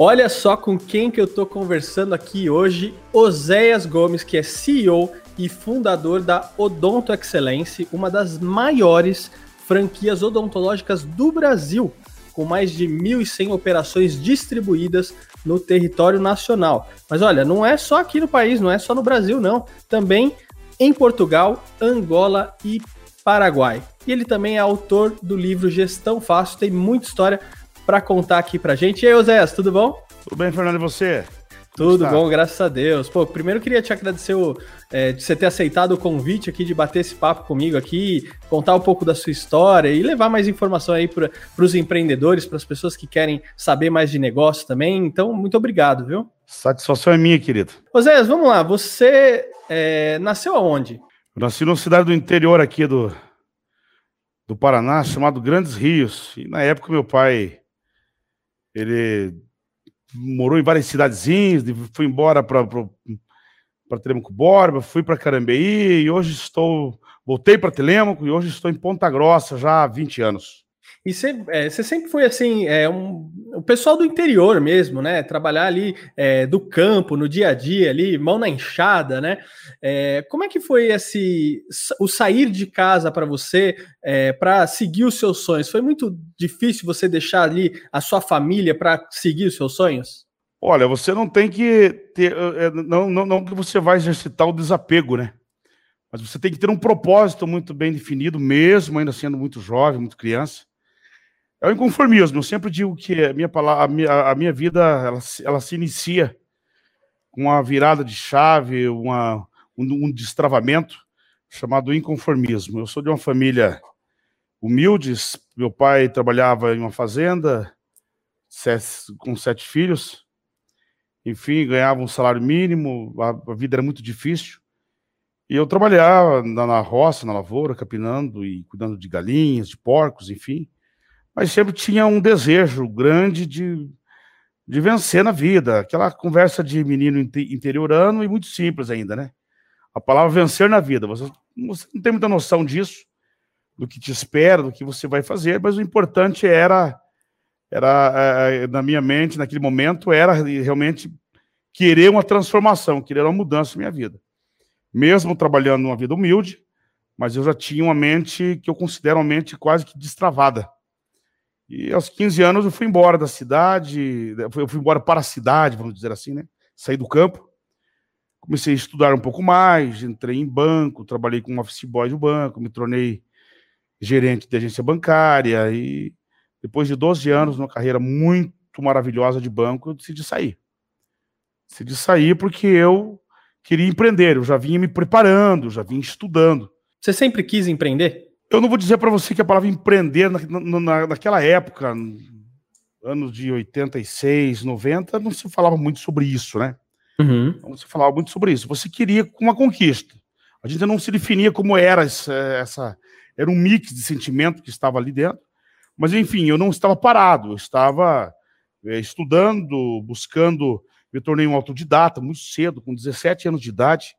Olha só com quem que eu tô conversando aqui hoje, Oséias Gomes, que é CEO e fundador da Odonto Excelência, uma das maiores franquias odontológicas do Brasil, com mais de 1.100 operações distribuídas no território nacional. Mas olha, não é só aqui no país, não é só no Brasil, não. Também em Portugal, Angola e Paraguai. E ele também é autor do livro Gestão Fácil, tem muita história para contar aqui pra gente. E aí, Oséias, tudo bom? Tudo bem, Fernando, e você? Tudo bom, graças a Deus. Pô, primeiro queria te agradecer o, é, de você ter aceitado o convite aqui de bater esse papo comigo aqui, contar um pouco da sua história e levar mais informação aí para os empreendedores, para as pessoas que querem saber mais de negócio também. Então, muito obrigado, viu? Satisfação é minha, querido. Oséias, vamos lá. Você é, nasceu aonde? Eu nasci numa cidade do interior aqui do, do Paraná, chamado Grandes Rios. E na época meu pai, ele morou em várias cidadezinhas, foi embora para para Telemaco Borba, fui para Carambeí e hoje estou voltei para Telemaco e hoje estou em Ponta Grossa já há 20 anos. E você, é, sempre foi assim, é, um, o pessoal do interior mesmo, né? Trabalhar ali é, do campo, no dia a dia, ali, mão na enxada, né? É, como é que foi esse o sair de casa para você é, para seguir os seus sonhos? Foi muito difícil você deixar ali a sua família para seguir os seus sonhos? Olha, você não tem que ter. Não, não, não que você vai exercitar o desapego, né? Mas você tem que ter um propósito muito bem definido, mesmo ainda sendo muito jovem, muito criança. É o inconformismo. Eu sempre digo que a minha, palavra, a minha, a minha vida ela, ela se inicia com uma virada de chave, uma, um, um destravamento chamado inconformismo. Eu sou de uma família humilde. Meu pai trabalhava em uma fazenda com sete filhos. Enfim, ganhava um salário mínimo. A, a vida era muito difícil. E eu trabalhava na, na roça, na lavoura, capinando e cuidando de galinhas, de porcos, enfim mas sempre tinha um desejo grande de, de vencer na vida. Aquela conversa de menino interiorano e muito simples ainda, né? A palavra vencer na vida. Você, você não tem muita noção disso, do que te espera, do que você vai fazer, mas o importante era, era é, na minha mente, naquele momento, era realmente querer uma transformação, querer uma mudança na minha vida. Mesmo trabalhando numa vida humilde, mas eu já tinha uma mente que eu considero uma mente quase que destravada e aos 15 anos eu fui embora da cidade, eu fui embora para a cidade, vamos dizer assim, né? Saí do campo, comecei a estudar um pouco mais, entrei em banco, trabalhei como office boy do banco, me tornei gerente de agência bancária e depois de 12 anos, numa carreira muito maravilhosa de banco, eu decidi sair. Decidi sair porque eu queria empreender, eu já vinha me preparando, já vinha estudando. Você sempre quis empreender? Eu não vou dizer para você que a palavra empreender na, na, naquela época, anos de 86, 90, não se falava muito sobre isso, né? Uhum. Não se falava muito sobre isso. Você queria uma conquista. A gente não se definia como era essa, essa era um mix de sentimento que estava ali dentro. Mas enfim, eu não estava parado, eu estava é, estudando, buscando, me tornei um autodidata muito cedo, com 17 anos de idade.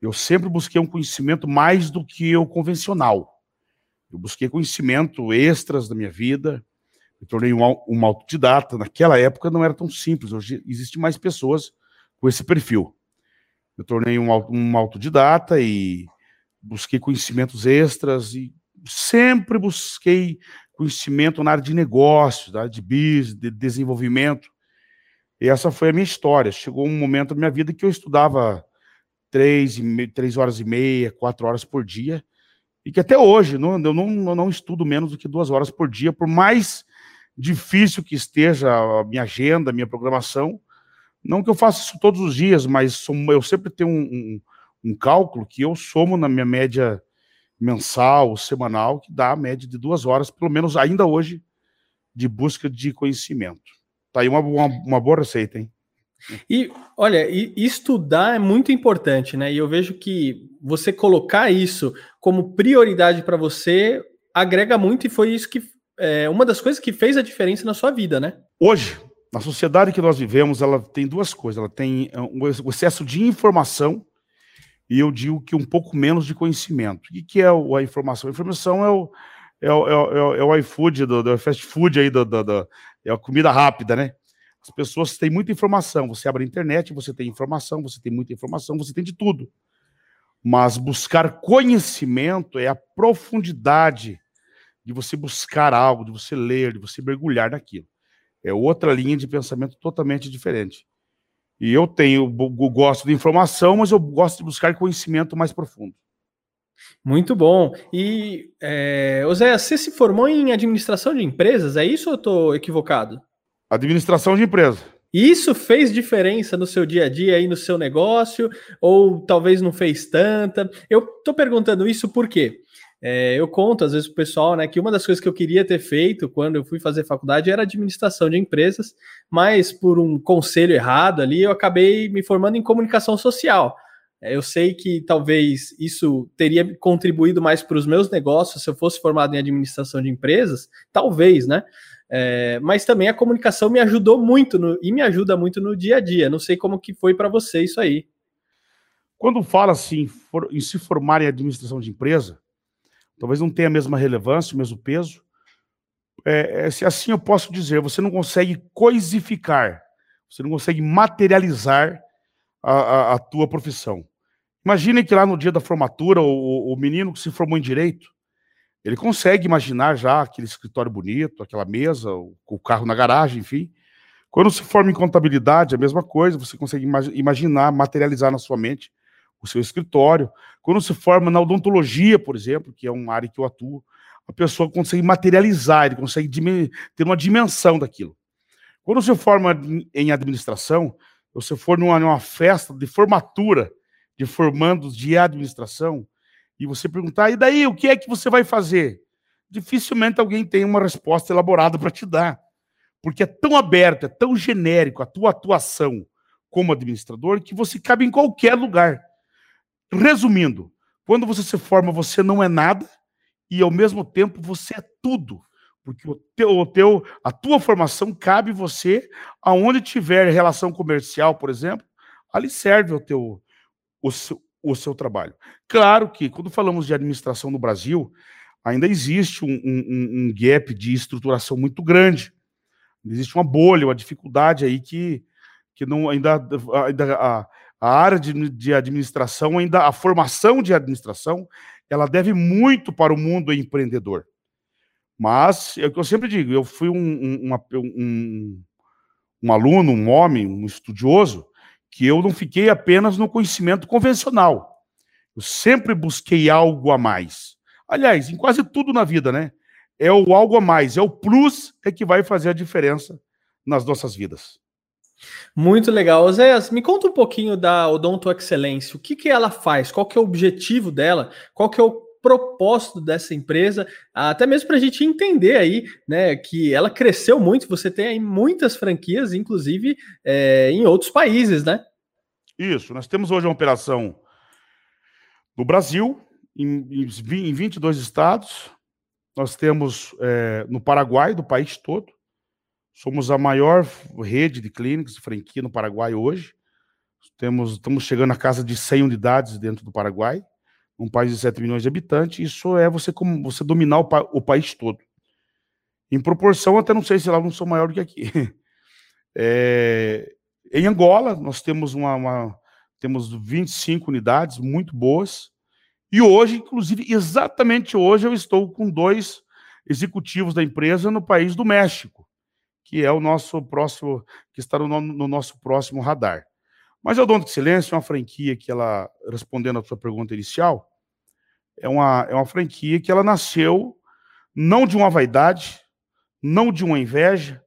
Eu sempre busquei um conhecimento mais do que o convencional. Eu busquei conhecimento extras da minha vida, me tornei um, um autodidata. Naquela época não era tão simples, hoje existem mais pessoas com esse perfil. Eu tornei um, um autodidata e busquei conhecimentos extras e sempre busquei conhecimento na área de negócios, na área de business, de desenvolvimento. E essa foi a minha história. Chegou um momento da minha vida que eu estudava três, três horas e meia, quatro horas por dia, e que até hoje não, eu, não, eu não estudo menos do que duas horas por dia, por mais difícil que esteja a minha agenda, a minha programação. Não que eu faça isso todos os dias, mas eu sempre tenho um, um, um cálculo que eu somo na minha média mensal, semanal, que dá a média de duas horas, pelo menos ainda hoje, de busca de conhecimento. Tá aí uma, uma, uma boa receita, hein? E olha, e estudar é muito importante, né? E eu vejo que você colocar isso como prioridade para você agrega muito e foi isso que é uma das coisas que fez a diferença na sua vida, né? Hoje, na sociedade que nós vivemos, ela tem duas coisas. Ela tem é, um excesso de informação e eu digo que um pouco menos de conhecimento. O que é a informação? A informação é o, é o, é o, é o iFood, do, do fast food aí, do, do, do, é a comida rápida, né? As pessoas têm muita informação. Você abre a internet, você tem informação, você tem muita informação, você tem de tudo. Mas buscar conhecimento é a profundidade de você buscar algo, de você ler, de você mergulhar naquilo. É outra linha de pensamento totalmente diferente. E eu tenho, eu gosto de informação, mas eu gosto de buscar conhecimento mais profundo. Muito bom. E, é, Zé, você se formou em administração de empresas, é isso ou eu estou equivocado? Administração de empresa. Isso fez diferença no seu dia a dia aí no seu negócio, ou talvez não fez tanta? Eu estou perguntando isso porque é, eu conto às vezes pro pessoal, né, que uma das coisas que eu queria ter feito quando eu fui fazer faculdade era administração de empresas, mas por um conselho errado ali, eu acabei me formando em comunicação social. É, eu sei que talvez isso teria contribuído mais para os meus negócios se eu fosse formado em administração de empresas, talvez, né? É, mas também a comunicação me ajudou muito no, e me ajuda muito no dia a dia. Não sei como que foi para você isso aí. Quando fala assim for, em se formar em administração de empresa, talvez não tenha a mesma relevância, o mesmo peso. É, é, se assim eu posso dizer, você não consegue coisificar, você não consegue materializar a, a, a tua profissão. Imagine que lá no dia da formatura, o, o menino que se formou em direito, ele consegue imaginar já aquele escritório bonito, aquela mesa, o, carro na garagem, enfim. Quando se forma em contabilidade, a mesma coisa, você consegue imaginar, materializar na sua mente o seu escritório. Quando se forma na odontologia, por exemplo, que é uma área que eu atuo, a pessoa consegue materializar, ele consegue ter uma dimensão daquilo. Quando você forma em administração, você for numa, numa festa de formatura de formandos de administração, e você perguntar, e daí, o que é que você vai fazer? Dificilmente alguém tem uma resposta elaborada para te dar. Porque é tão aberto, é tão genérico a tua atuação como administrador que você cabe em qualquer lugar. Resumindo, quando você se forma, você não é nada e ao mesmo tempo você é tudo. Porque o teu, o teu, a tua formação cabe você aonde tiver relação comercial, por exemplo, ali serve o teu o o seu trabalho. Claro que quando falamos de administração no Brasil, ainda existe um, um, um gap de estruturação muito grande. Existe uma bolha, uma dificuldade aí que, que não ainda, ainda a, a área de, de administração, ainda a formação de administração, ela deve muito para o mundo empreendedor. Mas é o que eu sempre digo, eu fui um, um, um, um aluno, um homem, um estudioso, que eu não fiquei apenas no conhecimento convencional. Eu sempre busquei algo a mais. Aliás, em quase tudo na vida, né? É o algo a mais, é o plus é que vai fazer a diferença nas nossas vidas. Muito legal. Zéas, me conta um pouquinho da Odonto Excelência. O que, que ela faz? Qual que é o objetivo dela? Qual que é o propósito dessa empresa? Até mesmo para a gente entender aí, né, que ela cresceu muito. Você tem aí muitas franquias, inclusive é, em outros países, né? Isso. Nós temos hoje uma operação no Brasil, em, em 22 estados. Nós temos é, no Paraguai, do país todo. Somos a maior rede de clínicas de franquia no Paraguai hoje. Temos, estamos chegando a casa de 100 unidades dentro do Paraguai, um país de 7 milhões de habitantes. Isso é você como você dominar o, o país todo. Em proporção, até não sei se lá não sou maior do que aqui. É, em Angola, nós temos uma, uma, temos 25 unidades muito boas. E hoje, inclusive, exatamente hoje, eu estou com dois executivos da empresa no país do México que é o nosso próximo, que está no, no nosso próximo radar. Mas o Dono de Silêncio é uma franquia que ela, respondendo à sua pergunta inicial, é uma, é uma franquia que ela nasceu não de uma vaidade, não de uma inveja,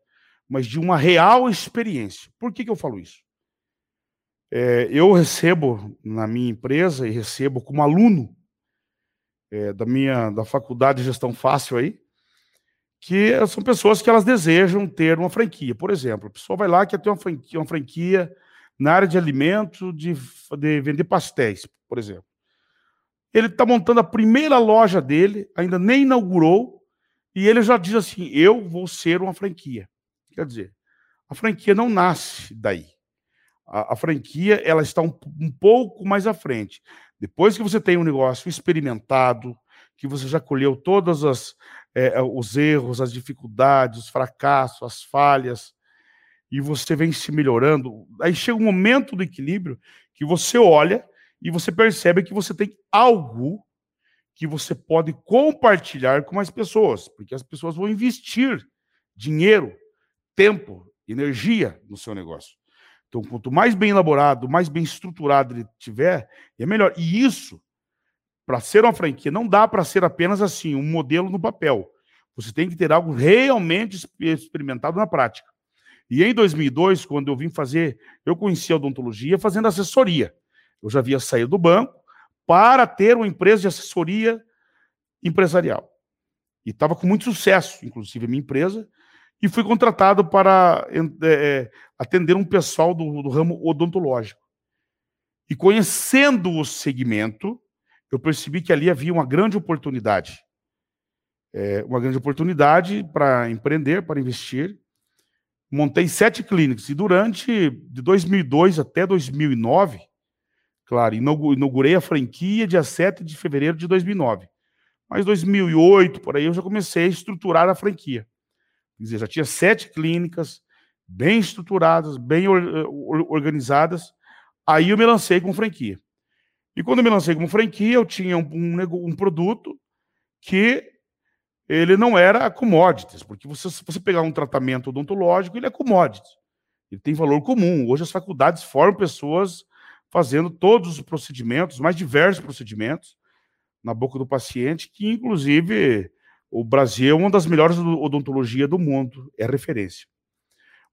mas de uma real experiência. Por que, que eu falo isso? É, eu recebo na minha empresa e recebo como aluno é, da minha da faculdade de gestão fácil aí, que são pessoas que elas desejam ter uma franquia. Por exemplo, a pessoa vai lá quer ter uma franquia, uma franquia na área de alimento, de, de vender pastéis, por exemplo. Ele está montando a primeira loja dele, ainda nem inaugurou, e ele já diz assim: eu vou ser uma franquia. Quer dizer, a franquia não nasce daí. A, a franquia ela está um, um pouco mais à frente. Depois que você tem um negócio experimentado, que você já colheu é, é, os erros, as dificuldades, os fracassos, as falhas. E você vem se melhorando, aí chega um momento do equilíbrio que você olha e você percebe que você tem algo que você pode compartilhar com mais pessoas, porque as pessoas vão investir dinheiro, tempo, energia no seu negócio. Então, quanto mais bem elaborado, mais bem estruturado ele tiver, é melhor. E isso, para ser uma franquia, não dá para ser apenas assim, um modelo no papel. Você tem que ter algo realmente experimentado na prática. E em 2002, quando eu vim fazer, eu conheci a odontologia fazendo assessoria. Eu já havia saído do banco para ter uma empresa de assessoria empresarial. E estava com muito sucesso, inclusive a minha empresa, e fui contratado para é, atender um pessoal do, do ramo odontológico. E conhecendo o segmento, eu percebi que ali havia uma grande oportunidade. É, uma grande oportunidade para empreender, para investir. Montei sete clínicas e durante de 2002 até 2009, claro, inaugurei a franquia dia 7 de fevereiro de 2009. Mas 2008, por aí, eu já comecei a estruturar a franquia. Quer dizer, já tinha sete clínicas, bem estruturadas, bem organizadas. Aí eu me lancei com franquia. E quando eu me lancei como franquia, eu tinha um, um, um produto que ele não era commodities, porque você, se você pegar um tratamento odontológico, ele é commodities. Ele tem valor comum. Hoje as faculdades formam pessoas fazendo todos os procedimentos, mais diversos procedimentos, na boca do paciente, que inclusive o Brasil é uma das melhores odontologia do mundo, é referência.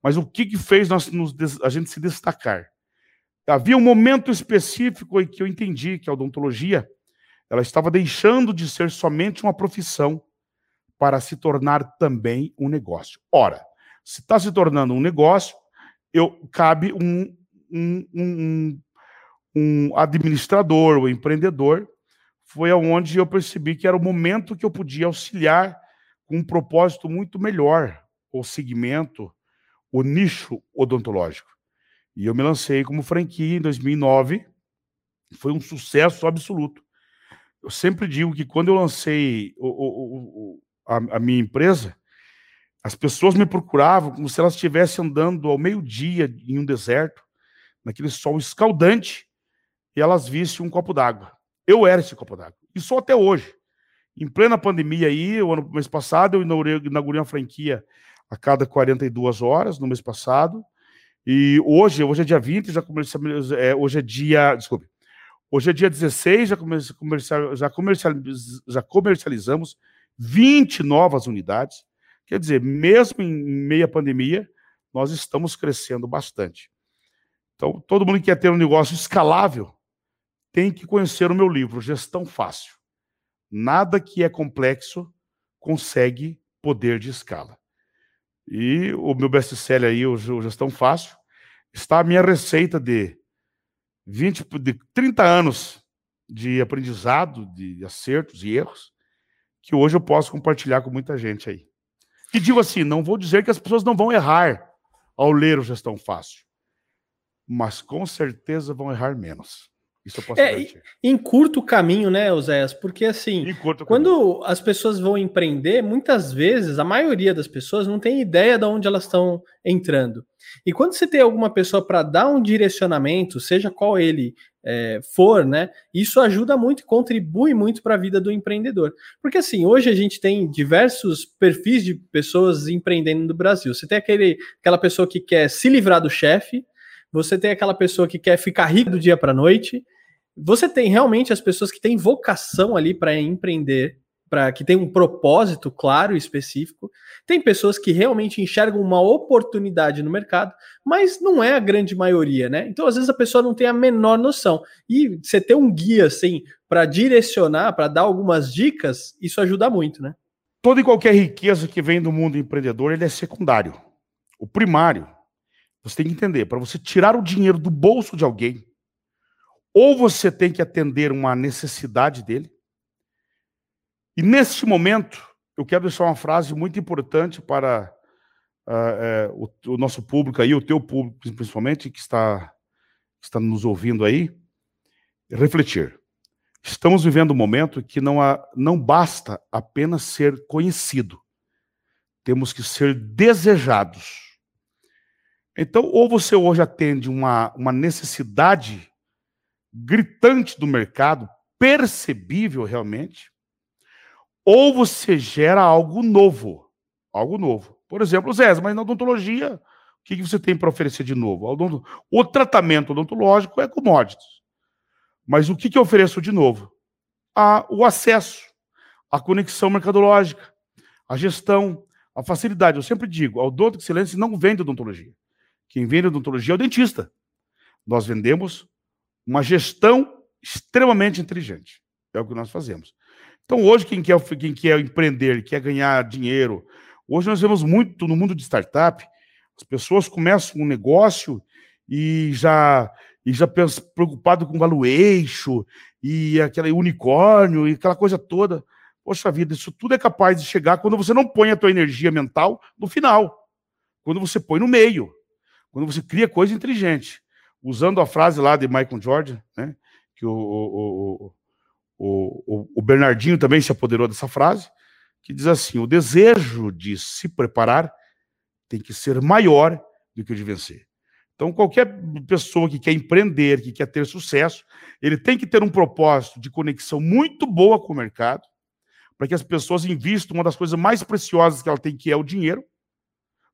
Mas o que, que fez nós, nos, a gente se destacar? Havia um momento específico em que eu entendi que a odontologia ela estava deixando de ser somente uma profissão para se tornar também um negócio. Ora, se está se tornando um negócio, eu cabe um, um, um, um administrador, um empreendedor, foi aonde eu percebi que era o momento que eu podia auxiliar com um propósito muito melhor o segmento, o nicho odontológico. E eu me lancei como franquia em 2009, foi um sucesso absoluto. Eu sempre digo que quando eu lancei o, o, o, a, a minha empresa, as pessoas me procuravam como se elas estivessem andando ao meio-dia em um deserto, naquele sol escaldante, e elas vissem um copo d'água. Eu era esse copo d'água. E só até hoje. Em plena pandemia aí, o ano mês passado, eu inaugurei, inaugurei uma franquia a cada 42 horas, no mês passado. E hoje, hoje é dia 20, já comercializamos, é, hoje é dia, desculpe, hoje é dia 16, já, comercial, já, comercial, já comercializamos 20 novas unidades. Quer dizer, mesmo em meia pandemia, nós estamos crescendo bastante. Então, todo mundo que quer ter um negócio escalável tem que conhecer o meu livro, Gestão Fácil. Nada que é complexo consegue poder de escala. E o meu best-seller aí, o Gestão Fácil, está a minha receita de 20, de 30 anos de aprendizado, de acertos e erros, que hoje eu posso compartilhar com muita gente aí. E digo assim, não vou dizer que as pessoas não vão errar ao ler o Gestão Fácil, mas com certeza vão errar menos. Isso eu posso é, garantir. Em curto caminho, né, Oséias? Porque assim, quando as pessoas vão empreender, muitas vezes, a maioria das pessoas não tem ideia de onde elas estão entrando. E quando você tem alguma pessoa para dar um direcionamento, seja qual ele é, for, né? Isso ajuda muito e contribui muito para a vida do empreendedor. Porque assim, hoje a gente tem diversos perfis de pessoas empreendendo no Brasil. Você tem aquele, aquela pessoa que quer se livrar do chefe, você tem aquela pessoa que quer ficar rico do dia para a noite, você tem realmente as pessoas que têm vocação ali para empreender, para que tem um propósito claro e específico. Tem pessoas que realmente enxergam uma oportunidade no mercado, mas não é a grande maioria, né? Então, às vezes a pessoa não tem a menor noção. E você ter um guia assim para direcionar, para dar algumas dicas, isso ajuda muito, né? Toda e qualquer riqueza que vem do mundo empreendedor, ele é secundário. O primário, você tem que entender, para você tirar o dinheiro do bolso de alguém, ou você tem que atender uma necessidade dele. E neste momento, eu quero deixar uma frase muito importante para uh, o, o, nosso público aí, o teu público principalmente, que está, está nos ouvindo aí, refletir. Estamos vivendo um momento que não, há, não basta apenas ser conhecido, temos que ser desejados. Então, ou você hoje atende uma, uma necessidade gritante do mercado, percebível realmente, ou você gera algo novo. Algo novo. Por exemplo, Zé, mas na odontologia, o que você tem para oferecer de novo? O tratamento odontológico é commodities. Mas o que eu ofereço de novo? A, o acesso, a conexão mercadológica, a gestão, a facilidade. Eu sempre digo, a Odonto Excelência não vende odontologia. Quem vende odontologia é o dentista. Nós vendemos uma gestão extremamente inteligente. É o que nós fazemos. Então, hoje, quem quer, quem quer empreender, quer ganhar dinheiro, hoje nós vemos muito no mundo de startup, as pessoas começam um negócio e já e já preocupado com valuation e aquele unicórnio e aquela coisa toda. Poxa vida, isso tudo é capaz de chegar quando você não põe a tua energia mental no final, quando você põe no meio, quando você cria coisa inteligente. Usando a frase lá de Michael Jordan, né, que o, o, o, o, Bernardinho também se apoderou dessa frase, que diz assim: o desejo de se preparar tem que ser maior do que o de vencer. Então, qualquer pessoa que quer empreender, que quer ter sucesso, ele tem que ter um propósito de conexão muito boa com o mercado, para que as pessoas invistam uma das coisas mais preciosas que ela tem, que é o dinheiro,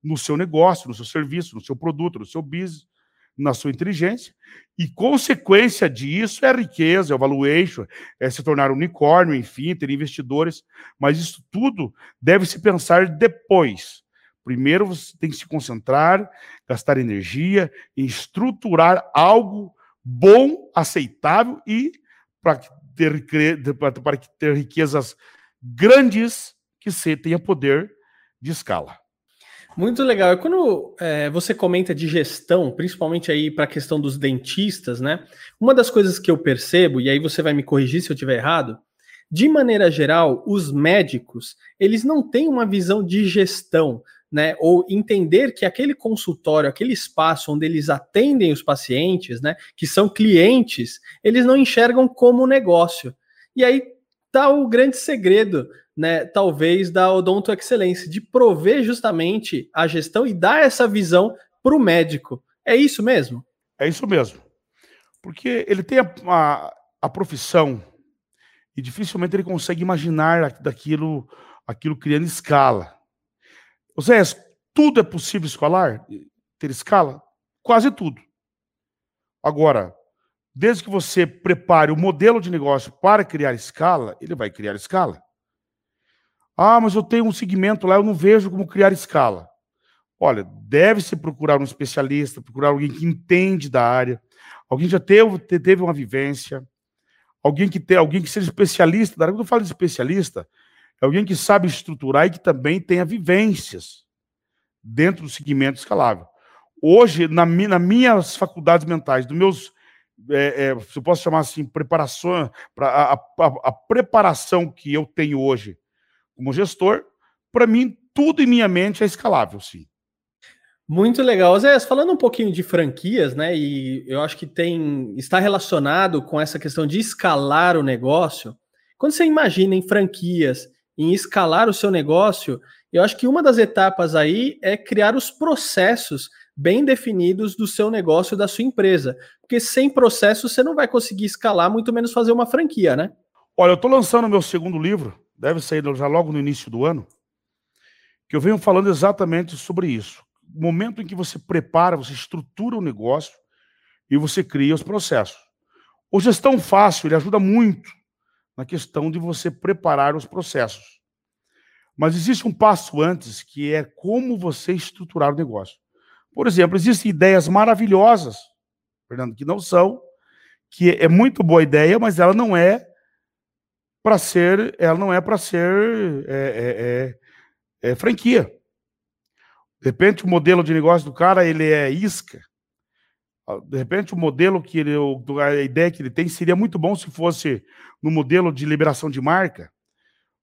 no seu negócio, no seu serviço, no seu produto, no seu business, na sua inteligência. E consequência disso é a riqueza, é o valuation, é se tornar unicórnio, enfim, ter investidores. Mas isso tudo deve se pensar depois Primeiro você tem que se concentrar, gastar energia em estruturar algo bom, aceitável e para ter, para ter riquezas grandes que você tenha poder de escala. Muito legal. Quando é, você comenta de gestão, principalmente aí para a questão dos dentistas, né? Uma das coisas que eu percebo, e aí você vai me corrigir se eu estiver errado, de maneira geral, os médicos, eles não têm uma visão de gestão né, ou entender que aquele consultório, aquele espaço onde eles atendem os pacientes, né, que são clientes, eles não enxergam como negócio. E aí tá o grande segredo, né, talvez da Odonto Excelência, de prover justamente a gestão e dar essa visão para o médico. É isso mesmo? É isso mesmo. Porque ele tem a, a, a profissão e dificilmente ele consegue imaginar daquilo, aquilo criando escala. Oséias, tudo é possível escalar? Ter escala? Quase tudo. Agora, desde que você prepare o modelo de negócio para criar escala, ele vai criar escala. Ah, mas eu tenho um segmento lá, eu não vejo como criar escala. Olha, deve-se procurar um especialista, procurar alguém que entende da área, alguém que já teve, teve uma vivência, alguém que tem, alguém que seja especialista da área. Quando eu falo de especialista, é alguém que sabe estruturar e que também tenha vivências dentro do segmento escalável. Hoje, na, nas minhas faculdades mentais, dos meus, é, é, se eu posso chamar assim, preparação, pra, a, a, a preparação que eu tenho hoje como gestor, para mim, tudo em minha mente é escalável, sim. Muito legal. Zé, falando um pouquinho de franquias, né? E eu acho que tem está relacionado com essa questão de escalar o negócio. Quando você imagina em franquias em escalar o seu negócio, eu acho que uma das etapas aí é criar os processos bem definidos do seu negócio, da sua empresa. Porque sem processo você não vai conseguir escalar, muito menos fazer uma franquia, né? Olha, eu estou lançando meu segundo livro, deve sair já logo no início do ano, que eu venho falando exatamente sobre isso. O momento em que você prepara, você estrutura o negócio e você cria os processos. O gestão fácil, ele ajuda muito na questão de você preparar os processos. Mas existe um passo antes, que é como você estruturar o negócio. Por exemplo, existem ideias maravilhosas, Fernando, que não são, que é muito boa ideia, mas ela não é para ser, ela não é para ser é, é, é, é, franquia. De repente, o modelo de negócio do cara ele é isca. De repente, o modelo que ele, a ideia que ele tem seria muito bom se fosse no modelo de liberação de marca,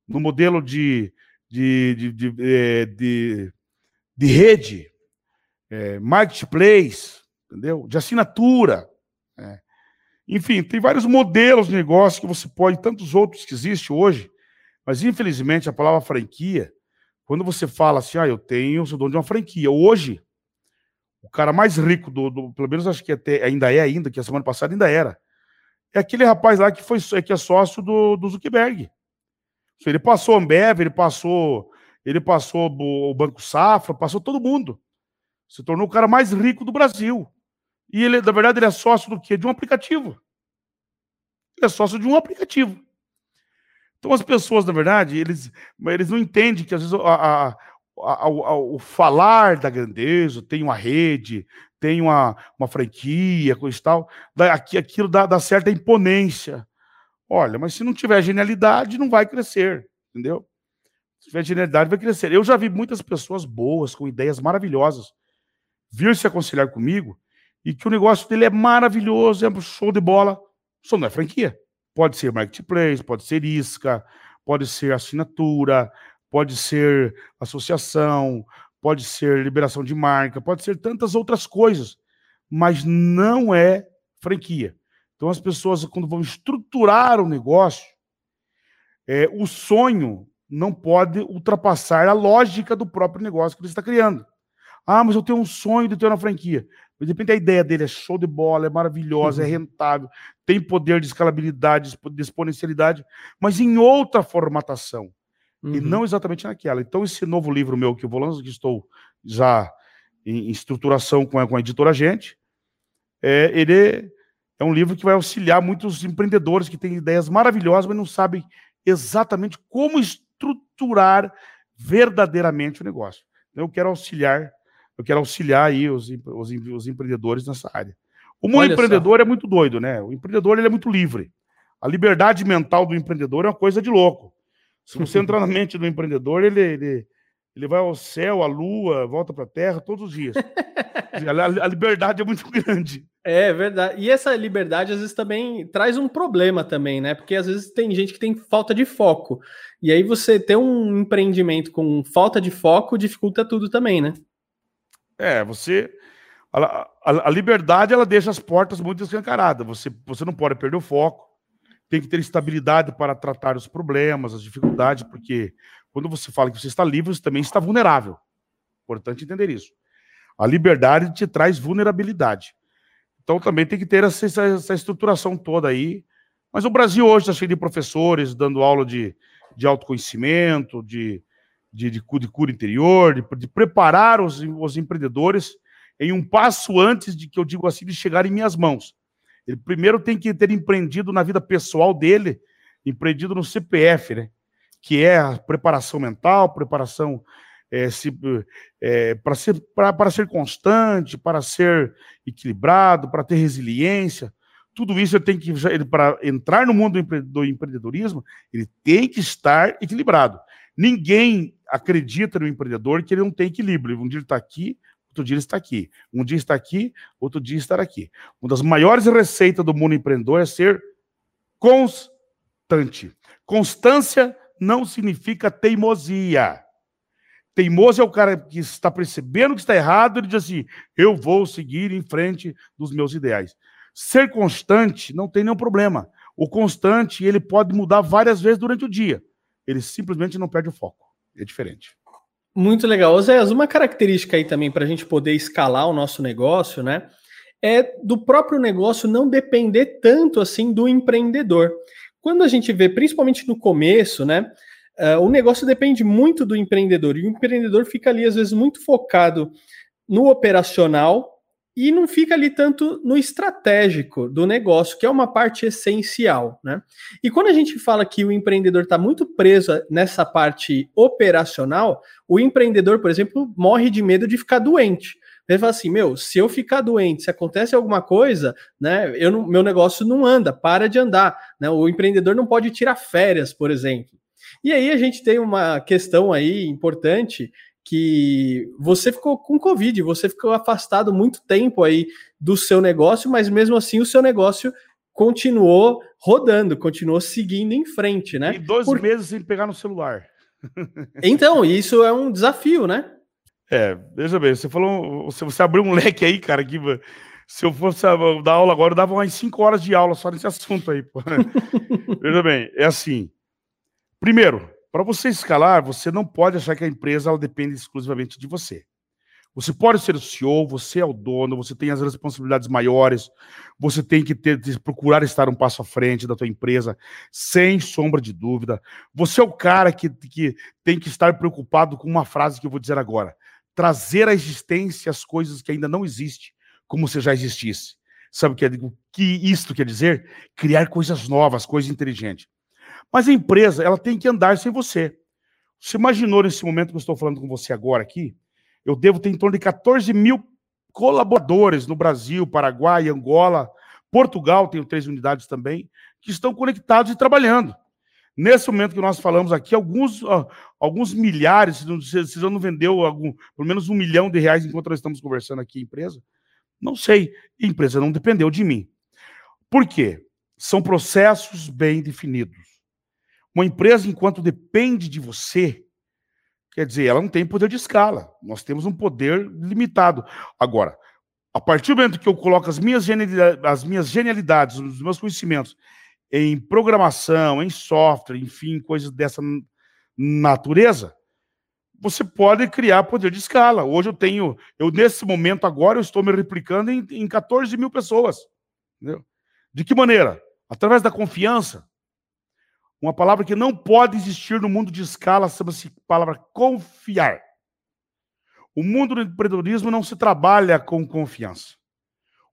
no modelo de, de, de, de, é, de, de rede, é, marketplace, entendeu? De assinatura. É. Enfim, tem vários modelos de negócio que você pode, tantos outros que existem hoje, mas infelizmente a palavra franquia, quando você fala assim, ah, eu tenho, sou dono de uma franquia, hoje, o cara mais rico do, do, pelo menos acho que até ainda é ainda, que a semana passada ainda era. É aquele rapaz lá que foi que é sócio do, do Zuckerberg. Ele passou a Ambev, ele passou, ele passou o Banco Safra, passou todo mundo. Se tornou o cara mais rico do Brasil. E ele, na verdade, ele é sócio do quê? De um aplicativo. Ele é sócio de um aplicativo. Então as pessoas, na verdade, eles, eles não entendem que às vezes a, a, a, o falar da grandeza, tem uma rede, tem uma, uma franquia, coisa e tal, aquilo dá, dá certa imponência. Olha, mas se não tiver genialidade, não vai crescer, entendeu? Se tiver genialidade, vai crescer. Eu já vi muitas pessoas boas, com ideias maravilhosas, vir se aconselhar comigo e que o negócio dele é maravilhoso, é um show de bola, só não é franquia. Pode ser marketplace, pode ser isca, pode ser assinatura, pode ser associação, pode ser liberação de marca, pode ser tantas outras coisas, mas não é franquia. Então as pessoas, quando vão estruturar o negócio, é, o sonho não pode ultrapassar a lógica do próprio negócio que ele está criando. Ah, mas eu tenho um sonho de ter uma franquia. De repente a ideia dele é show de bola, é maravilhosa, é uhum. é rentável, tem poder de escalabilidade, de exponencialidade, mas em outra formatação. Uhum. E não exatamente naquela. Então, esse novo livro meu que eu vou lançar, que estou já em estruturação com a, com a editora Gente, é, ele é um livro que vai auxiliar muitos empreendedores que têm ideias maravilhosas, mas não sabem exatamente como estruturar verdadeiramente o negócio. Então, eu quero auxiliar eu quero auxiliar aí os, os, os empreendedores nessa área. O mundo empreendedor só. é muito doido, né? O empreendedor ele é muito livre. A liberdade mental do empreendedor é uma coisa de louco. Se você entrar na mente do empreendedor, ele, ele, ele vai ao céu, à lua, volta para a terra todos os dias. a, a, liberdade é muito grande. É verdade. E essa liberdade às vezes também traz um problema também, né? Porque às vezes tem gente que tem falta de foco. E aí você ter um empreendimento com falta de foco dificulta tudo também, né? É, você. A, a, a, liberdade ela deixa as portas muito escancaradas. Você, você não pode perder o foco. Tem que ter estabilidade para tratar os problemas, as dificuldades, porque quando você fala que você está livre, você também está vulnerável. Importante entender isso. A liberdade te traz vulnerabilidade. Então também tem que ter essa, essa, estruturação toda aí. Mas o Brasil hoje está cheio de professores dando aula de, de autoconhecimento, de, de, de, de cura interior, de, de preparar os, os empreendedores em um passo antes de que eu digo assim, de chegar em minhas mãos. Ele primeiro tem que ter empreendido na vida pessoal dele, empreendido no CPF, né? Que é a preparação mental, preparação é, é, para ser, para ser constante, para ser equilibrado, para ter resiliência. Tudo isso ele tem que, para entrar no mundo do empreendedorismo, ele tem que estar equilibrado. Ninguém acredita no empreendedor que ele não tem equilíbrio. Um dia ele está aqui, outro dia ele está aqui. Um dia está aqui, outro dia está aqui. Uma das maiores receitas do mundo empreendedor é ser constante. Constância não significa teimosia. Teimoso é o cara que está percebendo que está errado, ele diz assim: eu vou seguir em frente dos meus ideais. Ser constante não tem nenhum problema. O constante, ele pode mudar várias vezes durante o dia. Ele simplesmente não perde o foco. É diferente. Muito legal. Zé, uma característica aí também para a gente poder escalar o nosso negócio, né? É do próprio negócio não depender tanto assim do empreendedor. Quando a gente vê, principalmente no começo, né? Uh, o negócio depende muito do empreendedor e o empreendedor fica ali, às vezes, muito focado no operacional e não fica ali tanto no estratégico do negócio, que é uma parte essencial, né? E quando a gente fala que o empreendedor está muito preso nessa parte operacional, o empreendedor, por exemplo, morre de medo de ficar doente. Ele fala assim: meu, se eu ficar doente, se acontece alguma coisa, né, eu não, meu negócio não anda, para de andar. Né? O empreendedor não pode tirar férias, por exemplo. E aí a gente tem uma questão aí importante que você ficou com Covid, você ficou afastado muito tempo aí do seu negócio, mas mesmo assim o seu negócio continuou rodando, continuou seguindo em frente, né? E dois Por... meses sem pegar no celular. Então, isso é um desafio, né? É, veja bem, você falou, você, abriu um leque aí, cara, que se eu fosse dar aula agora, eu dava umas cinco horas de aula só nesse assunto aí. Pô. veja bem, é assim. Primeiro, para você escalar, você não pode achar que a empresa ela depende exclusivamente de você. Você pode ser o CEO, você é o dono, você tem as responsabilidades maiores, você tem que ter, procurar estar um passo à frente da tua empresa, sem sombra de dúvida. Você é o cara que, que tem que estar preocupado com uma frase que eu vou dizer agora. Trazer à existência as coisas que ainda não existem, como se já existisse. Sabe o que, é, o que isto quer dizer? Criar coisas novas, coisas inteligentes. Mas a empresa, ela tem que andar sem você. Você imaginou nesse momento que eu estou falando com você agora aqui? Eu devo ter em torno de 14 mil colaboradores no Brasil, Paraguai, Angola, Portugal, tenho três unidades também, que estão conectados e trabalhando. Nesse momento que nós falamos aqui, alguns, alguns milhares, se não vendeu algum, pelo menos um milhão de reais enquanto nós estamos conversando aqui, empresa, não sei. A empresa não dependeu de mim. Por quê? São processos bem definidos. Uma empresa, enquanto depende de você, Quer dizer, ela não tem poder de escala. Nós temos um poder limitado. Agora, a partir do momento que eu coloco as minhas, genialidades, as minhas genialidades, os meus conhecimentos em programação, em software, enfim, coisas dessa natureza, você pode criar poder de escala. Hoje eu tenho, eu nesse momento agora, eu estou me replicando em, em 14 mil pessoas. Entendeu? De que maneira? Através da confiança. Uma palavra que não pode existir no mundo de escala chama-se palavra confiar. O mundo do empreendedorismo não se trabalha com confiança.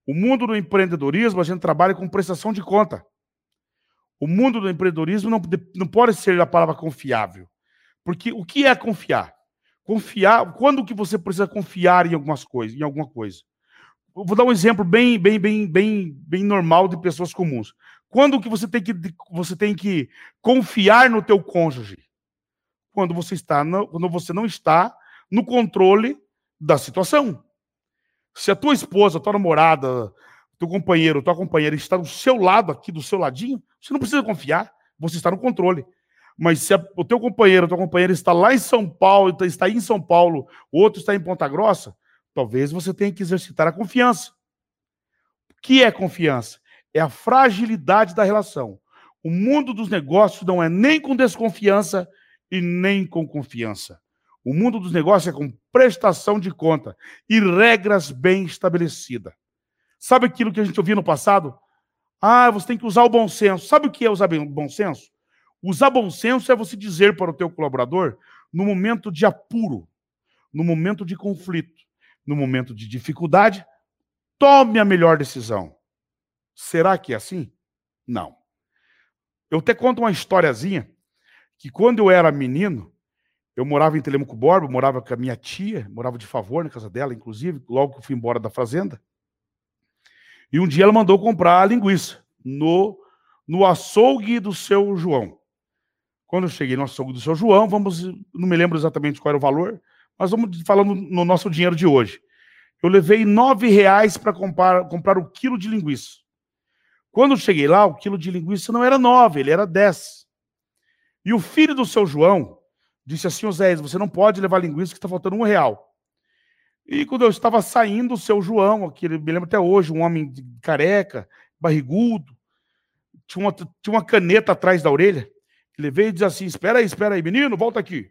O mundo do empreendedorismo a gente trabalha com prestação de conta. O mundo do empreendedorismo não, não pode ser a palavra confiável. Porque o que é confiar? Confiar, quando que você precisa confiar em algumas coisas, em alguma coisa? Eu vou dar um exemplo bem, bem, bem, bem, bem normal de pessoas comuns. Quando que você tem que você tem que confiar no teu cônjuge? Quando você está no, quando você não está no controle da situação. Se a tua esposa, a tua namorada, teu companheiro, tua companheira está do seu lado aqui, do seu ladinho, você não precisa confiar, você está no controle. Mas se a, o teu companheiro, a tua companheira está lá em São Paulo, está em São Paulo, o outro está em Ponta Grossa, talvez você tenha que exercitar a confiança. O que é confiança? É a fragilidade da relação. O mundo dos negócios não é nem com desconfiança e nem com confiança. O mundo dos negócios é com prestação de conta e regras bem estabelecidas. Sabe aquilo que a gente ouvia no passado? Ah, você tem que usar o bom senso. Sabe o que é usar bom senso? Usar bom senso é você dizer para o teu colaborador, no momento de apuro, no momento de conflito, no momento de dificuldade, tome a melhor decisão. Será que é assim? Não. Eu até conto uma historiazinha que quando eu era menino, eu morava em Telemaco Borba, morava com a minha tia, morava de favor na casa dela, inclusive, logo que eu fui embora da fazenda. E um dia ela mandou comprar a linguiça no, no açougue do seu João. Quando eu cheguei no açougue do seu João, vamos, não me lembro exatamente qual era o valor, mas vamos falando no nosso dinheiro de hoje. Eu levei nove reais para comprar, comprar o quilo de linguiça. Quando eu cheguei lá, o quilo de linguiça não era nove, ele era dez. E o filho do seu João disse assim, Zé, você não pode levar linguiça que está faltando um real. E quando eu estava saindo, o seu João, aquele, me lembro até hoje, um homem careca, barrigudo, tinha uma, tinha uma caneta atrás da orelha, ele veio e disse assim, espera aí, espera aí, menino, volta aqui.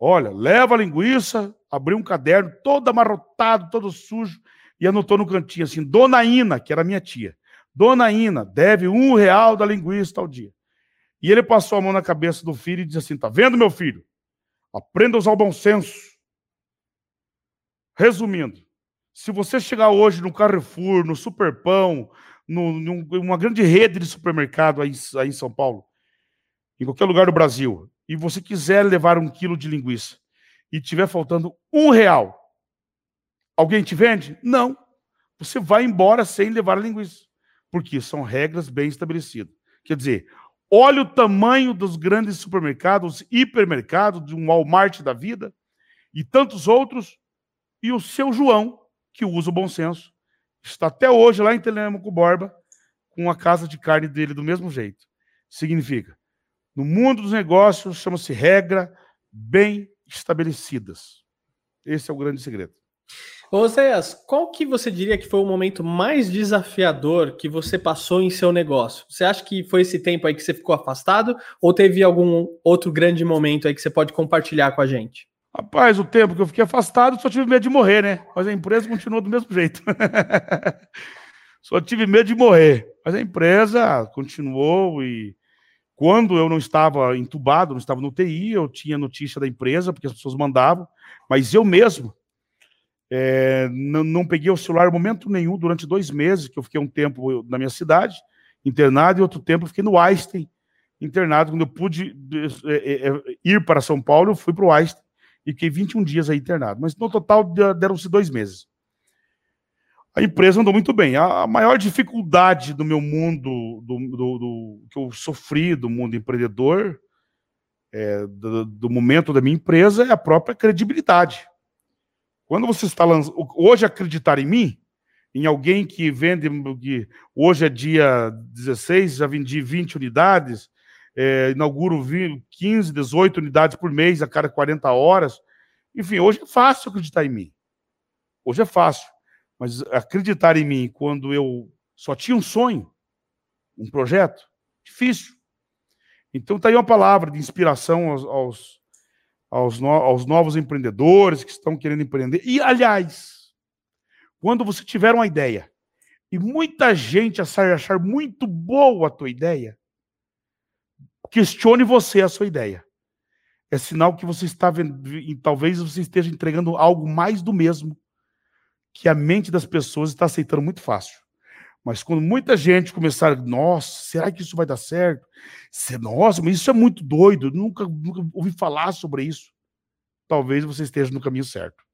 Olha, leva a linguiça, abriu um caderno todo amarrotado, todo sujo, e anotou no cantinho assim, Dona Ina, que era minha tia. Dona Ina deve um real da linguiça ao dia. E ele passou a mão na cabeça do filho e disse assim: Tá vendo, meu filho? Aprenda a usar o bom senso. Resumindo, se você chegar hoje no Carrefour, no Superpão, numa grande rede de supermercado aí, aí em São Paulo, em qualquer lugar do Brasil, e você quiser levar um quilo de linguiça e tiver faltando um real, alguém te vende? Não. Você vai embora sem levar a linguiça porque são regras bem estabelecidas. Quer dizer, olha o tamanho dos grandes supermercados, hipermercados, de um Walmart da vida e tantos outros, e o seu João, que usa o bom senso, está até hoje lá em Telemaco Borba, com a casa de carne dele do mesmo jeito. Significa, no mundo dos negócios, chama-se regra bem estabelecidas. Esse é o grande segredo. Ô Zéas, qual que você diria que foi o momento mais desafiador que você passou em seu negócio? Você acha que foi esse tempo aí que você ficou afastado ou teve algum outro grande momento aí que você pode compartilhar com a gente? Rapaz, o tempo que eu fiquei afastado, só tive medo de morrer, né? Mas a empresa continuou do mesmo jeito. só tive medo de morrer. Mas a empresa continuou e quando eu não estava entubado, não estava no TI, eu tinha notícia da empresa, porque as pessoas mandavam, mas eu mesmo é, não, não, peguei o celular momento nenhum durante dois meses, que eu fiquei um tempo na minha cidade, internado, e outro tempo eu fiquei no Einstein, internado. Quando eu pude é, é, ir para São Paulo, eu fui para o Einstein e fiquei 21 dias aí internado. Mas no total deram-se dois meses. A empresa andou muito bem. A, maior dificuldade do meu mundo, do, do, do que eu sofri do mundo empreendedor, é, do, do, momento da minha empresa, é a própria credibilidade. Quando você está lançando. Hoje, acreditar em mim, em alguém que vende. Que hoje é dia 16, já vendi 20 unidades, é, inauguro 15, 18 unidades por mês a cada 40 horas. Enfim, hoje é fácil acreditar em mim. Hoje é fácil. Mas acreditar em mim quando eu só tinha um sonho, um projeto, difícil. Então está aí uma palavra de inspiração aos, aos, aos, no, aos novos empreendedores que estão querendo empreender. E, aliás, quando você tiver uma ideia e muita gente achar muito boa a tua ideia, questione você a sua ideia. É sinal que você está e talvez você esteja entregando algo mais do mesmo que a mente das pessoas está aceitando muito fácil. Mas quando muita gente começar, nossa, será que isso vai dar certo? Nossa, mas isso é muito doido, nunca, nunca ouvi falar sobre isso. Talvez você esteja no caminho certo.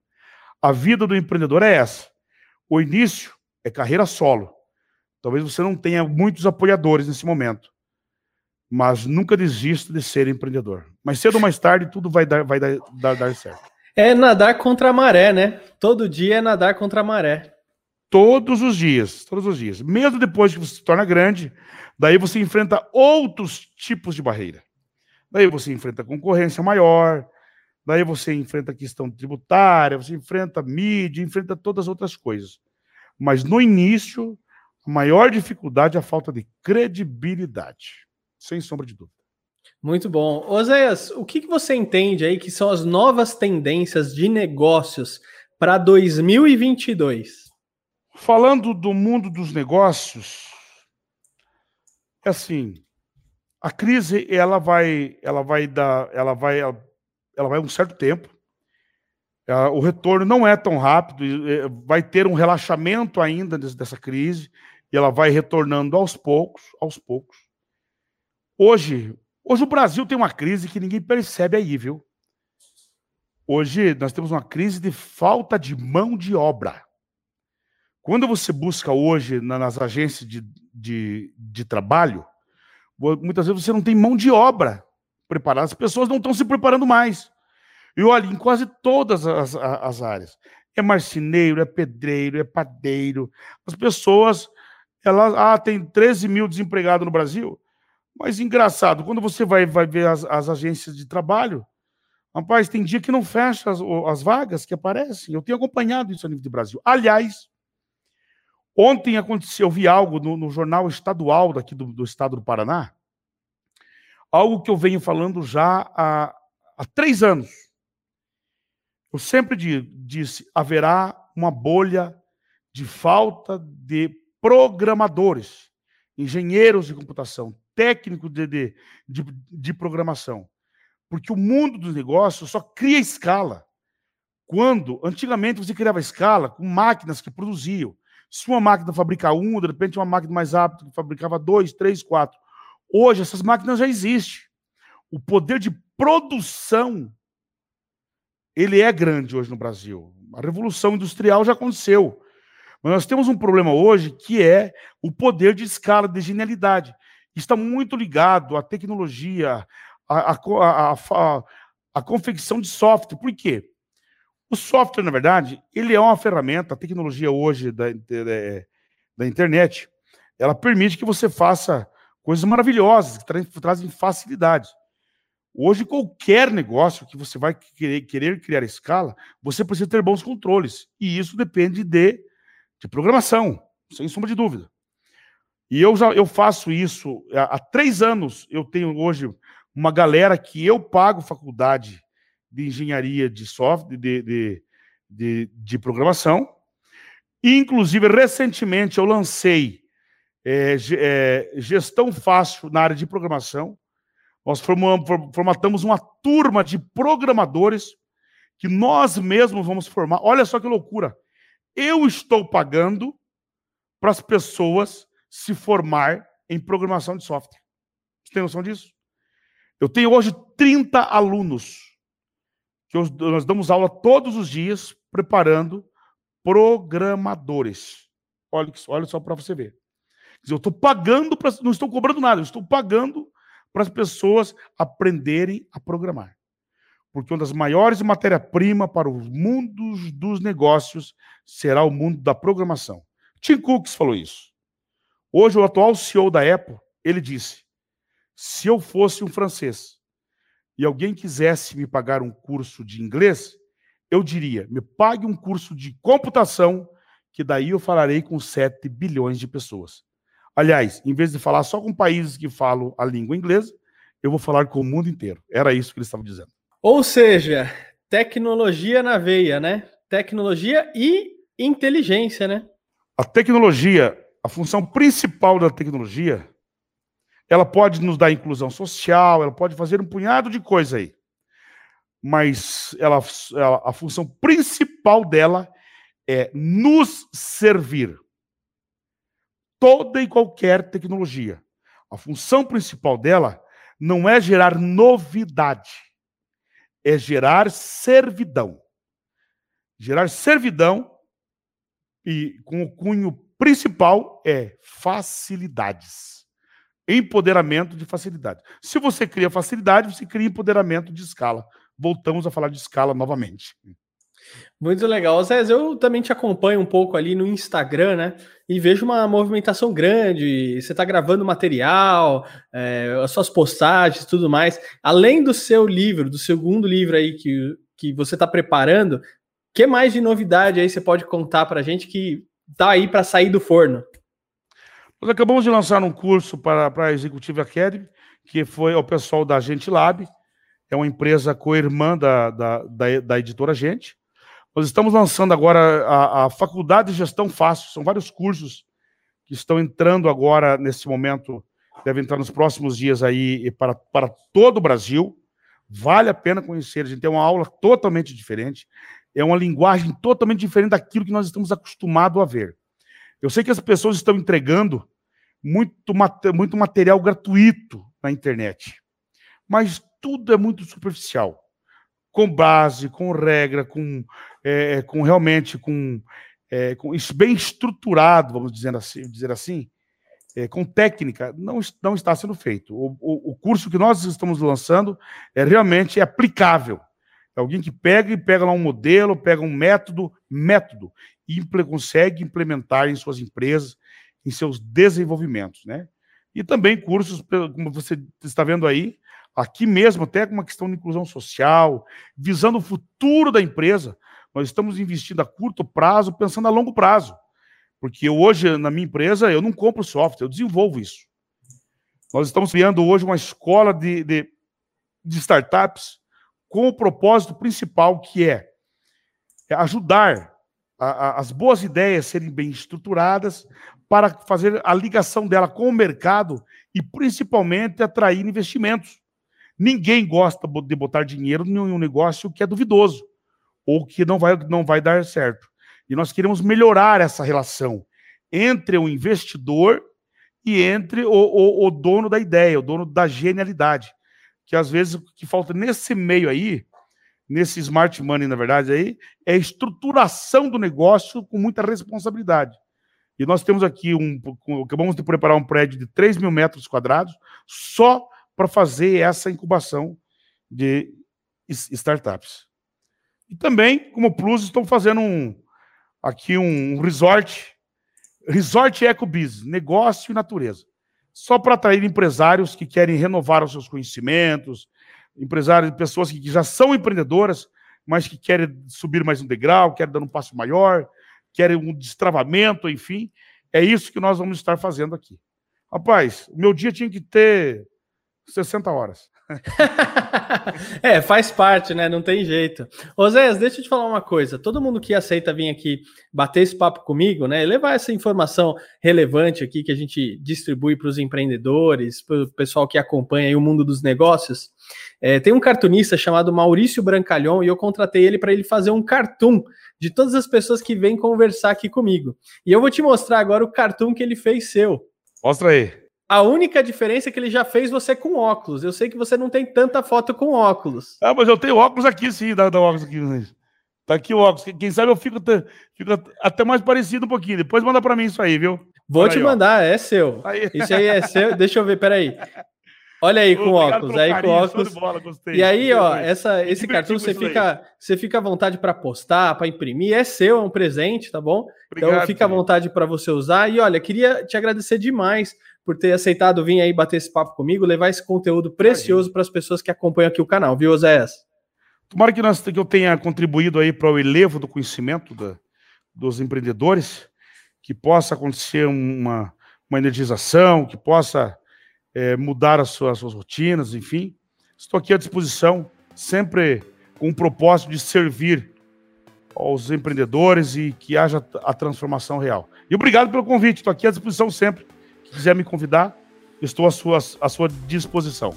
A vida do empreendedor é essa. O início é carreira solo. Talvez você não tenha muitos apoiadores nesse momento. Mas nunca desista de ser empreendedor. Mais cedo ou mais tarde, tudo vai dar, vai dar, dar, dar certo. É nadar contra a maré, né? Todo dia é nadar contra a maré. Todos os dias, todos os dias. Mesmo depois que você se torna grande, daí você enfrenta outros tipos de barreira. Daí você enfrenta concorrência maior, daí você enfrenta questão tributária, você enfrenta mídia, enfrenta todas as outras coisas. Mas no início, a maior dificuldade é a falta de credibilidade, sem sombra de dúvida. Muito bom. Oséias, o que, que você entende aí que são as novas tendências de negócios para 2022? Falando do mundo dos negócios, é assim, a crise ela vai, ela vai dar, ela vai, ela vai um certo tempo. O retorno não é tão rápido, vai ter um relaxamento ainda dessa crise e ela vai retornando aos poucos, aos poucos. Hoje, hoje o Brasil tem uma crise que ninguém percebe aí, viu? Hoje nós temos uma crise de falta de mão de obra. Quando você busca hoje nas agências de, de, de trabalho, muitas vezes você não tem mão de obra preparada, as pessoas não estão se preparando mais. E olha, em quase todas as, as áreas. É marceneiro, é pedreiro, é padeiro. As pessoas, elas, ah, tem 13 mil desempregados no Brasil. Mas engraçado, quando você vai, vai ver as, as agências de trabalho, rapaz, tem dia que não fecha as, as vagas que aparecem. Eu tenho acompanhado isso a nível de Brasil. Aliás, Ontem aconteceu, eu vi algo no, no jornal estadual daqui do, do, estado do Paraná, algo que eu venho falando já há, há três anos. Eu sempre disse: haverá uma bolha de falta de programadores, engenheiros de computação, técnicos de, de, de, de programação. Porque o mundo dos negócios só cria escala. Quando, antigamente, você criava escala com máquinas que produziam. Se uma máquina fabrica um, de repente uma máquina mais rápida que fabricava dois, três, quatro. Hoje essas máquinas já existem. O poder de produção ele é grande hoje no Brasil. A revolução industrial já aconteceu. Mas nós temos um problema hoje que é o poder de escala, de genialidade. Está muito ligado à tecnologia, à, à, à, à confecção de software. Por quê? O software, na verdade, ele é uma ferramenta, a tecnologia hoje da, da, da internet, ela permite que você faça coisas maravilhosas, que tra trazem facilidade. Hoje, qualquer negócio que você vai querer, querer, criar escala, você precisa ter bons controles. E isso depende de, de programação, sem sombra de dúvida. E eu já eu faço isso há, há três anos. Eu tenho hoje uma galera que eu pago faculdade de engenharia de software, de, de, de, de programação. Inclusive, recentemente eu lancei é, é, gestão fácil na área de programação. Nós formamos, formatamos uma turma de programadores que nós mesmos vamos formar. Olha só que loucura. Eu estou pagando para as pessoas se formar em programação de software. Você tem noção disso? Eu tenho hoje 30 alunos que nós damos aula todos os dias preparando programadores. Olha, olha só para você ver. Dizer, eu estou pagando, pra, não estou cobrando nada, eu estou pagando para as pessoas aprenderem a programar. Porque uma das maiores matérias-primas para os mundos dos negócios será o mundo da programação. Tim Cook falou isso. Hoje, o atual CEO da Apple, ele disse: se eu fosse um francês e alguém quisesse me pagar um curso de inglês, eu diria: me pague um curso de computação, que daí eu falarei com 7 bilhões de pessoas. Aliás, em vez de falar só com países que falam a língua inglesa, eu vou falar com o mundo inteiro. Era isso que ele estava dizendo. Ou seja, tecnologia na veia, né? Tecnologia e inteligência, né? A tecnologia, a função principal da tecnologia, ela pode nos dar inclusão social, ela pode fazer um punhado de coisa aí. Mas ela, ela a função principal dela é nos servir toda e qualquer tecnologia. A função principal dela não é gerar novidade, é gerar servidão. Gerar servidão e com o cunho principal é facilidades. Empoderamento de facilidade. Se você cria facilidade, você cria empoderamento de escala. Voltamos a falar de escala novamente. Muito legal. Zé, eu também te acompanho um pouco ali no Instagram, né? E vejo uma movimentação grande. Você está gravando material, é, as suas postagens tudo mais. Além do seu livro, do segundo livro aí que, que você está preparando, que mais de novidade aí você pode contar para a gente que tá aí para sair do forno? Nós acabamos de lançar um curso para, para a Executive Academy, que foi o pessoal da Gente Lab, é uma empresa co-irmã da, da, da, da editora Gente. Nós estamos lançando agora a, a Faculdade de Gestão Fácil, são vários cursos que estão entrando agora nesse momento, devem entrar nos próximos dias aí para, para todo o Brasil. Vale a pena conhecer, a gente tem uma aula totalmente diferente, é uma linguagem totalmente diferente daquilo que nós estamos acostumados a ver. Eu sei que as pessoas estão entregando muito, muito material gratuito na internet, mas tudo é muito superficial com base, com regra, com, é, com realmente com, é, com isso bem estruturado, vamos dizer assim, dizer assim é, com técnica, não, não está sendo feito. O, o, o, curso que nós estamos lançando é realmente aplicável. É alguém que pega e pega lá um modelo, pega um método, método, e consegue implementar em suas empresas, em seus desenvolvimentos, né? E também cursos, como você está vendo aí, aqui mesmo, até com uma questão de inclusão social, visando o futuro da empresa. Nós estamos investindo a curto prazo, pensando a longo prazo. Porque hoje, na minha empresa, eu não compro software, eu desenvolvo isso. Nós estamos criando hoje uma escola de, de, de startups com o propósito principal que é, ajudar a, a, as boas ideias serem bem estruturadas para fazer a ligação dela com o mercado e principalmente atrair investimentos. Ninguém gosta de botar dinheiro em um negócio que é duvidoso ou que não vai, não vai dar certo. E nós queremos melhorar essa relação entre o investidor e entre o, o, o dono da ideia, o dono da genialidade. Que às vezes o que falta nesse meio aí, nesse smart money, na verdade, aí, é a estruturação do negócio com muita responsabilidade. E nós temos aqui um. Acabamos de preparar um prédio de 3 mil metros quadrados só para fazer essa incubação de startups. E também, como Plus, estão fazendo um, aqui um resort, resort ecobiz, negócio e natureza. Só para atrair empresários que querem renovar os seus conhecimentos, empresários, pessoas que já são empreendedoras, mas que querem subir mais um degrau, querem dar um passo maior, querem um destravamento, enfim. É isso que nós vamos estar fazendo aqui. Rapaz, meu dia tinha que ter 60 horas. é, faz parte, né? Não tem jeito. Oséias, deixa eu te falar uma coisa. Todo mundo que aceita vir aqui bater esse papo comigo, né? Levar essa informação relevante aqui que a gente distribui para os empreendedores, para o pessoal que acompanha o mundo dos negócios. É, tem um cartunista chamado Maurício Brancalhon e eu contratei ele para ele fazer um cartoon de todas as pessoas que vêm conversar aqui comigo. E eu vou te mostrar agora o cartoon que ele fez seu. Mostra aí. A única diferença é que ele já fez você com óculos. Eu sei que você não tem tanta foto com óculos. Ah, mas eu tenho óculos aqui, sim, dá, dá óculos aqui. Tá aqui o óculos. Quem sabe eu fico até, fico até mais parecido um pouquinho. Depois manda para mim isso aí, viu? Vou te mandar, é seu. Aí. Isso aí é seu. Deixa eu ver, peraí. Olha aí com óculos, aí carinho, com óculos. Bola, e aí, ó, essa, esse cartão você fica, você fica à vontade para postar, para imprimir, é seu, é um presente, tá bom? Então, Obrigado, então fica à vontade para você usar. E olha, queria te agradecer demais por ter aceitado vir aí bater esse papo comigo, levar esse conteúdo precioso para as pessoas que acompanham aqui o canal, viu, Zéas? Tomara que, nós, que eu tenha contribuído aí para o elevo do conhecimento da, dos empreendedores, que possa acontecer uma, uma energização, que possa é, mudar as suas, as suas rotinas, enfim. Estou aqui à disposição, sempre com o propósito de servir aos empreendedores e que haja a transformação real. E obrigado pelo convite, estou aqui à disposição sempre. Se quiser me convidar, estou à sua, à sua disposição.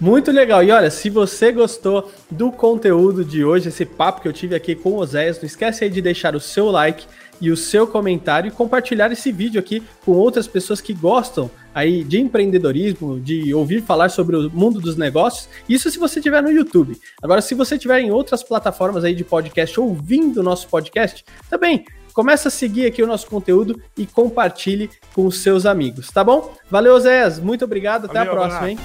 Muito legal. E olha, se você gostou do conteúdo de hoje, esse papo que eu tive aqui com o Oséias, não esquece aí de deixar o seu like e o seu comentário e compartilhar esse vídeo aqui com outras pessoas que gostam aí de empreendedorismo, de ouvir falar sobre o mundo dos negócios. Isso se você estiver no YouTube. Agora, se você estiver em outras plataformas aí de podcast ouvindo o nosso podcast, também começa a seguir aqui o nosso conteúdo e compartilhe com os seus amigos, tá bom? Valeu, Zéas. muito obrigado, até Valeu, a próxima, hein?